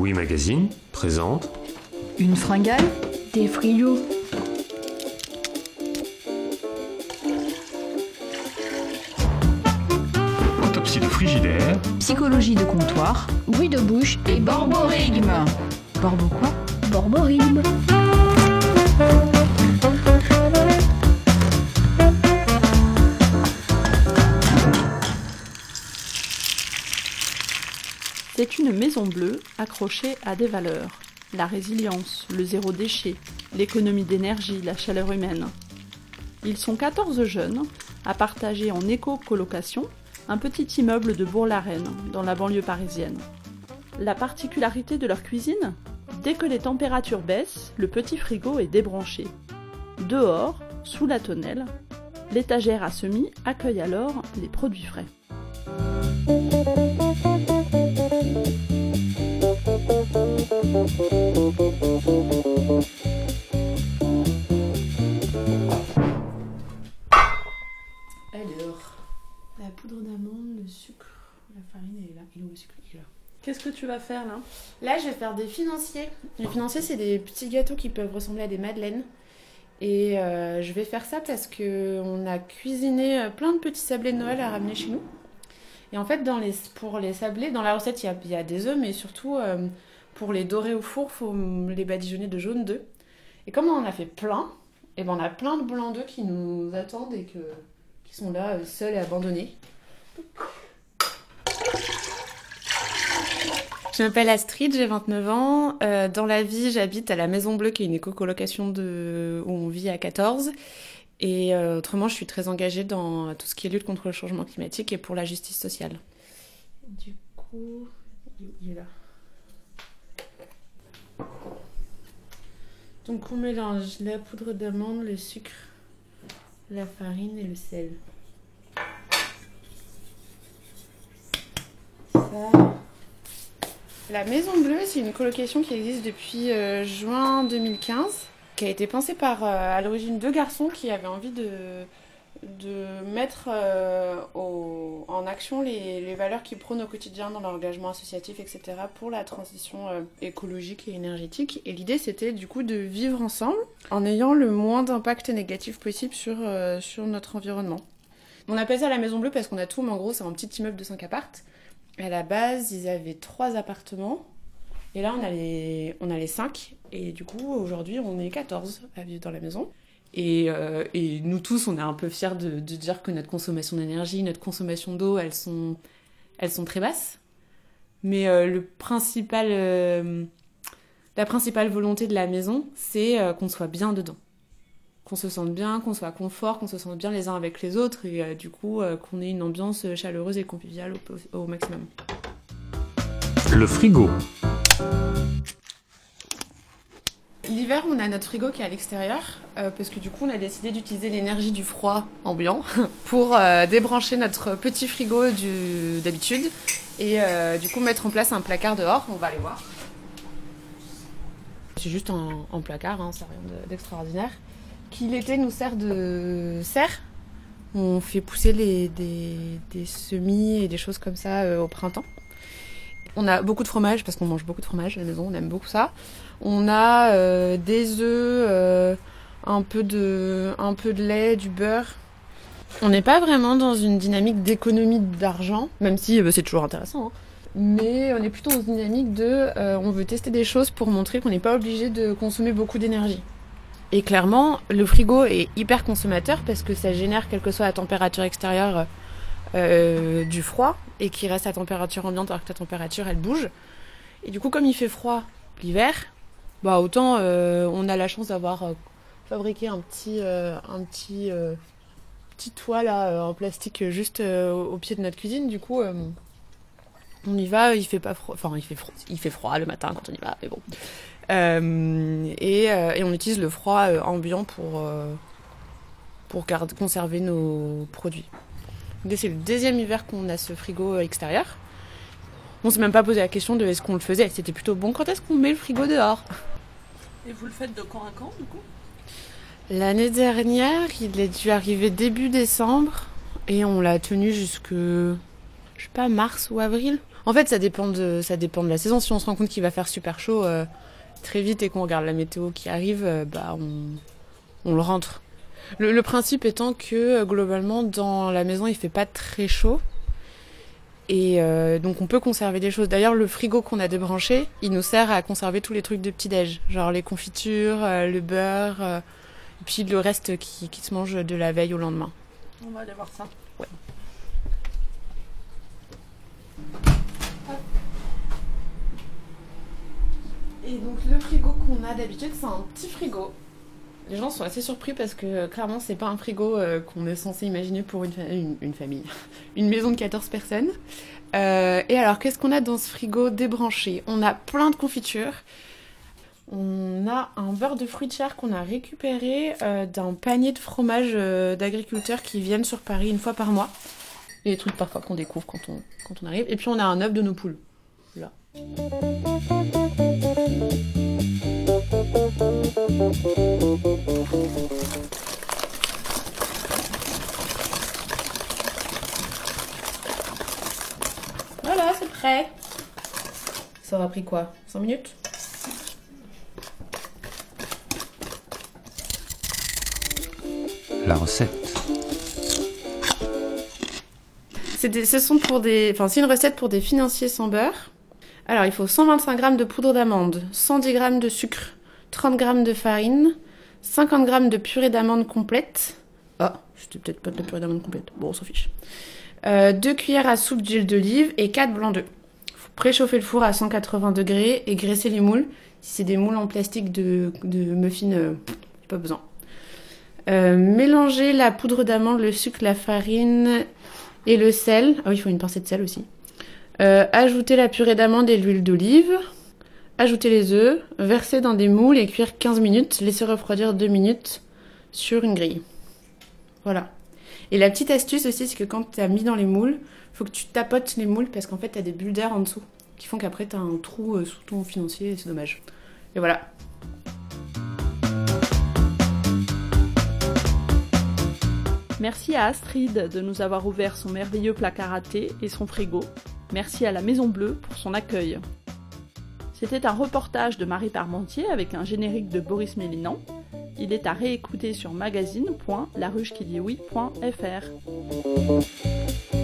Oui Magazine présente. Une fringale? Des frigos. Autopsie de frigidaire, Psychologie de comptoir. Bruit de bouche et Borborigme Borbo quoi? Borborigme. C'est une maison bleue accrochée à des valeurs. La résilience, le zéro déchet, l'économie d'énergie, la chaleur humaine. Ils sont 14 jeunes à partager en éco-colocation un petit immeuble de Bourg-la-Reine, dans la banlieue parisienne. La particularité de leur cuisine? Dès que les températures baissent, le petit frigo est débranché. Dehors, sous la tonnelle, l'étagère à semis accueille alors les produits frais. Alors, la poudre d'amande, le sucre, la farine, elle est là. Et le sucre, il est là. Qu'est-ce que tu vas faire là? Là, je vais faire des financiers. Les financiers, c'est des petits gâteaux qui peuvent ressembler à des madeleines. Et euh, je vais faire ça parce que on a cuisiné euh, plein de petits sablés de Noël à ramener chez nous. Et en fait, dans les, pour les sablés, dans la recette, il y a, il y a des œufs, mais surtout euh, pour les dorer au four, faut les badigeonner de jaune d'œuf. Et comme on en a fait plein, et ben on a plein de blancs d'œufs qui nous attendent et que, qui sont là, euh, seuls et abandonnés. Je m'appelle Astrid, j'ai 29 ans. Euh, dans la vie, j'habite à la Maison Bleue, qui est une éco-colocation de... où on vit à 14. Et euh, autrement, je suis très engagée dans tout ce qui est lutte contre le changement climatique et pour la justice sociale. Du coup, il est là. Donc on mélange la poudre d'amande, le sucre, la farine et le sel. La Maison Bleue, c'est une colocation qui existe depuis euh, juin 2015, qui a été pensée par euh, à l'origine deux garçons qui avaient envie de, de mettre euh, au- en action les, valeurs qu'ils prônent au quotidien dans leur engagement associatif, etc., pour la transition euh, écologique et énergétique. Et l'idée, c'était du coup de vivre ensemble en ayant le moins d'impact négatif possible sur, euh, sur notre environnement. On appelle ça la Maison Bleue parce qu'on a tout, mais en gros, c'est un petit immeuble de 5 appartes. À la base, ils avaient trois appartements. Et là, on a les, on a les 5. Et du coup, aujourd'hui, on est 14 à vivre dans la maison. Et, euh, et nous tous, on est un peu fiers de, dire que notre consommation d'énergie, notre consommation d'eau, elles sont, elles sont très basses. Mais euh, le principal, euh, la principale volonté de la maison, c'est qu'on soit bien dedans. Qu'on se sente bien, qu'on soit confort, qu'on se sente bien les uns avec les autres et du coup qu'on ait une ambiance chaleureuse et conviviale au maximum. le frigo, L'hiver, on a notre frigo qui est à l'extérieur, euh, parce que du coup, on a décidé d'utiliser l'énergie du froid ambiant pour euh, débrancher notre petit frigo d'habitude et euh, du coup mettre en place un placard dehors. On va aller voir. C'est juste un, placard, hein, c'est rien de- d'extraordinaire. Qui l'été nous sert de serre. On fait pousser des, semis et des choses comme ça au printemps. On a beaucoup de fromage parce qu'on mange beaucoup de fromage à la maison, on aime beaucoup ça. On a euh, des œufs, euh, un, peu de, un peu de lait, du beurre. On n'est pas vraiment dans une dynamique d'économie d'argent, même si euh, c'est toujours intéressant. hein. Mais on est plutôt dans une dynamique de on veut tester des choses pour montrer qu'on n'est pas obligé de consommer beaucoup d'énergie. Et clairement, le frigo est hyper consommateur parce que ça génère, quelle que soit la température extérieure, euh, du froid et qui reste à température ambiante alors que la température elle bouge. Et du coup, comme il fait froid l'hiver, bah autant euh, on a la chance d'avoir euh, fabriqué un petit, un petit, petit toit là en plastique juste au, pied de notre cuisine. Du coup, on y va, il fait pas froid, enfin il fait froid, il fait froid le matin quand on y va, mais bon. Et, et on utilise le froid ambiant pour, pour conserver nos produits. C'est le deuxième hiver qu'on a ce frigo euh, extérieur. On s'est même pas posé la question de est-ce qu'on le faisait. C'était plutôt bon, quand est-ce qu'on met le frigo dehors? Et vous le faites de quand à quand du coup? L'année dernière, il est dû arriver début décembre et on l'a tenu jusque je sais pas, mars ou avril. En fait, ça dépend de, ça dépend de la saison. Si on se rend compte qu'il va faire super chaud euh, très vite et qu'on regarde la météo qui arrive, euh, bah on, on le rentre. Le, le principe étant que euh, globalement dans la maison il fait pas très chaud et euh, donc on peut conserver des choses. D'ailleurs le frigo qu'on a débranché, il nous sert à conserver tous les trucs de petit déj, genre les confitures, euh, le beurre, euh, et puis le reste qui, qui se mange de la veille au lendemain. On va aller voir ça. Et donc le frigo qu'on a d'habitude, c'est un petit frigo. Les gens sont assez surpris parce que euh, clairement c'est pas un frigo euh, qu'on est censé imaginer pour une, fa- une- une famille, une maison de 14 personnes. Euh, et alors qu'est-ce qu'on a dans ce frigo débranché? On a plein de confitures. On a un beurre de fruits de chair qu'on a récupéré d'un panier de fromage d'agriculteurs qui viennent sur Paris une fois par mois. Et des trucs parfois qu'on découvre quand on, quand on arrive. Et puis on a un œuf de nos poules. Là. Voilà, c'est prêt. Ça aura pris quoi? 5 minutes? La recette. C'est des- ce sont pour des, enfin, c'est une recette pour des financiers sans beurre. Alors, il faut 125 g de poudre d'amande, 110 g de sucre, 30 g de farine, 50 g de purée d'amande complète. Ah, c'était peut-être pas de la purée d'amande complète. Bon, on s'en fiche. Euh, 2 cuillères à soupe d'huile d'olive et 4 blancs d'œufs. Faut préchauffer le four à 180 degrés et graisser les moules. Si c'est des moules en plastique de, de muffins, euh, pas besoin. Euh, mélanger la poudre d'amande, le sucre, la farine et le sel. Ah oui, il faut une pincée de sel aussi. Euh, ajouter la purée d'amande et l'huile d'olive. Ajouter les œufs. Verser dans des moules et cuire 15 minutes. Laisser refroidir 2 minutes sur une grille. Voilà. Et la petite astuce aussi, c'est que quand tu as mis dans les moules, faut que tu tapotes les moules parce qu'en fait, tu as des bulles d'air en dessous qui font qu'après, tu as un trou euh, sous ton financier et c'est dommage. Et voilà. Merci à Astrid de nous avoir ouvert son merveilleux placard à thé et son frigo. Merci à la Maison Bleue pour son accueil. C'était un reportage de Marie Parmentier avec un générique de Boris Mélinan. Il est à réécouter sur magazine.laruchequiditoui.fr.